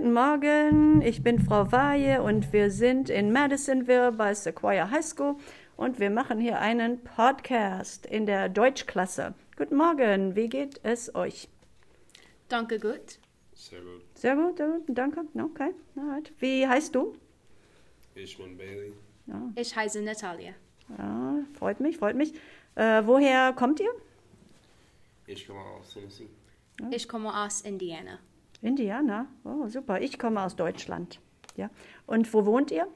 Guten Morgen, ich bin Frau Waje und wir sind in Madisonville bei Sequoia High School und wir machen hier einen Podcast in der Deutschklasse. Guten Morgen, wie geht es euch? Danke gut. Sehr gut. Sehr gut, sehr gut, danke. Okay, alright. Wie heißt du? Ich bin Bailey. Ich heiße Natalia. Ja, freut mich, freut mich. Äh, woher kommt ihr? Ich komme aus Tennessee. Ich komme aus Indiana. Indiana. Oh, super. Ich komme aus Deutschland. Ja. Und wo wohnt ihr?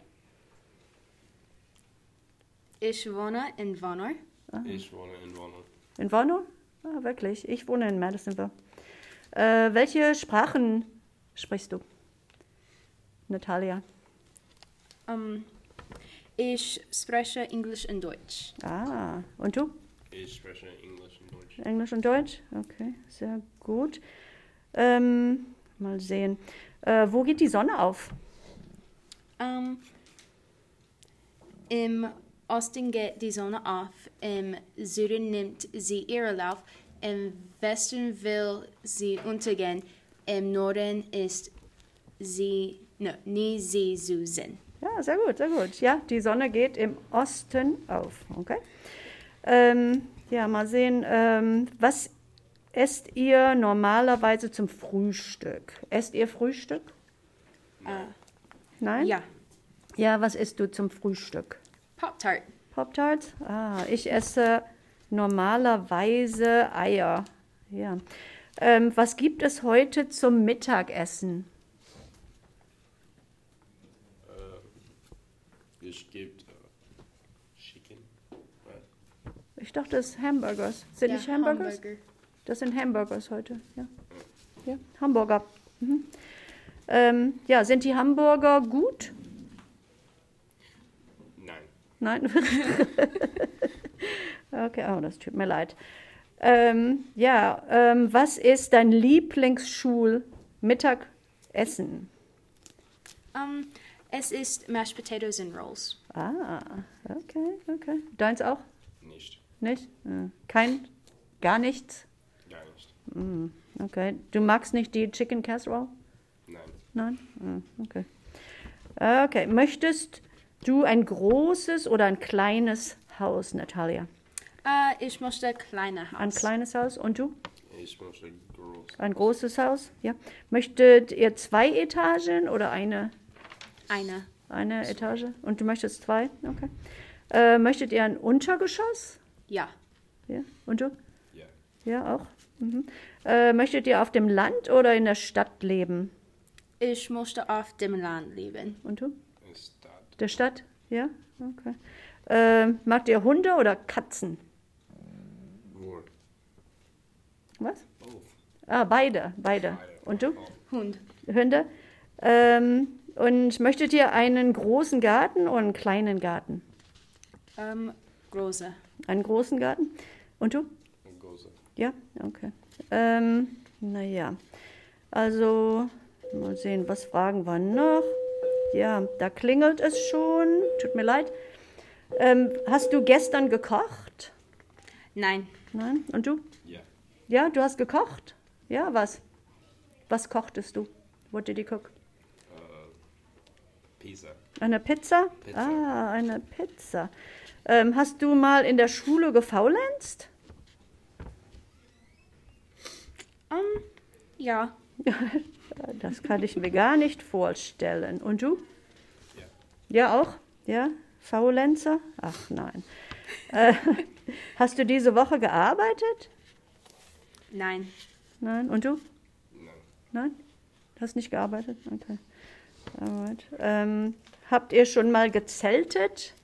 Ich wohne in Warner. Ich wohne in Warner. In Warnow? Ah, wirklich. Ich wohne in Madisonville. Äh, welche Sprachen sprichst du? Natalia. Um, ich spreche Englisch und Deutsch. Ah, und du? Ich spreche Englisch und Deutsch. Englisch und Deutsch? Okay, sehr gut. Ähm, mal sehen. Äh, wo geht die Sonne auf? Um, Im Osten geht die Sonne auf, im Süden nimmt sie ihren Lauf, im Westen will sie untergehen, im Norden ist sie no, nie sie zu sehen. Ja, sehr gut, sehr gut. Ja, die Sonne geht im Osten auf. Okay. Ähm, ja, mal sehen. Ähm, was esst ihr normalerweise zum Frühstück? Esst ihr Frühstück? Nein? Ja, Ja, was isst du zum Frühstück? Pop-Tart. Pop-Tarts? Ah, ich esse normalerweise Eier. Ja. Ähm, was gibt es heute zum Mittagessen? Ich gibt äh, Chicken. Ich dachte, es ist Hamburgers. Sind Ja, nicht Hamburgers? Hamburger. Das sind Hamburgers heute, ja. Ja, Hamburger. Mhm. Ähm, ja, sind die Hamburger gut? Nein. Nein. okay, oh, das tut mir leid. Ähm, ja, ähm, was ist dein Lieblingsschul-Mittagessen? Um, es ist Mashed Potatoes and Rolls. Ah, okay, okay. Deins auch? Nicht. Nicht? Hm. Kein? Gar nichts? Hm, Okay. Du magst nicht die Chicken Casserole? Nein. Nein? Hm, Okay. Okay. Möchtest du ein großes oder ein kleines Haus, Natalia? Uh, ich möchte kleine Haus. Ein kleines Haus. Und du? Ich möchte groß. Ein großes Haus? Ja. Möchtet ihr zwei Etagen oder eine, Eine. eine Etage? Und du möchtest zwei? Okay. Äh, möchtet ihr ein Untergeschoss? Ja. Ja. Und du? Ja. Auch. Mhm. Äh, möchtet ihr auf dem Land oder in der Stadt leben? Ich möchte auf dem Land leben. Und du? Ist das? Der Stadt? Ja? Okay. Äh, magt ihr Hunde oder Katzen? Nur. Was? Both. Ah, beide, beide. Und du? Hund. Hunde? Ähm, und möchtet ihr einen großen Garten oder einen kleinen Garten? Um, große. Einen großen Garten? Und du? Ja? Okay. Ähm, naja. Also, mal sehen, was fragen wir noch? Ja, da klingelt es schon. Tut mir leid. Ähm, hast du gestern gekocht? Nein. Nein? Und du? Ja. Ja, du hast gekocht? Ja, was? Was kochtest du? What did you cook? Pizza. Eine Pizza? Pizza. Ah, eine Pizza. Ähm, hast du mal in der Schule gefaulenzt? Um, ja. Das kann ich mir gar nicht vorstellen. Und du? Ja. Ja, auch? Ja? Faulenzer? Ach nein. Äh, hast du diese Woche gearbeitet? Nein. Nein. Und du? Nein. Nein? Hast nicht gearbeitet? Okay. Alright. Ähm, habt ihr schon mal gezeltet?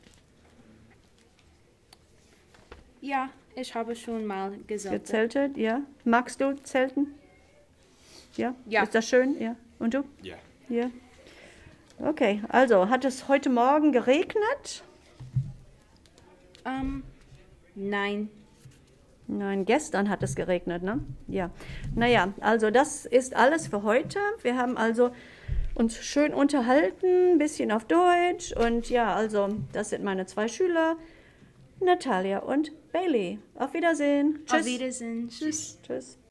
Ja, ich habe schon mal gesagt. Gezeltet, ja. Magst du Zelten? Ja? Ja. Ist das schön? Ja. Und du? Ja. Ja. Okay, also hat es heute Morgen geregnet? Um, nein. Nein, gestern hat es geregnet, ne? Ja. Naja, also das ist alles für heute. Wir haben also uns schön unterhalten, ein bisschen auf Deutsch. Und ja, also das sind meine zwei Schüler, Natalia und Bailey. Auf Wiedersehen. Auf Wiedersehen. Tschüss. Tschüss.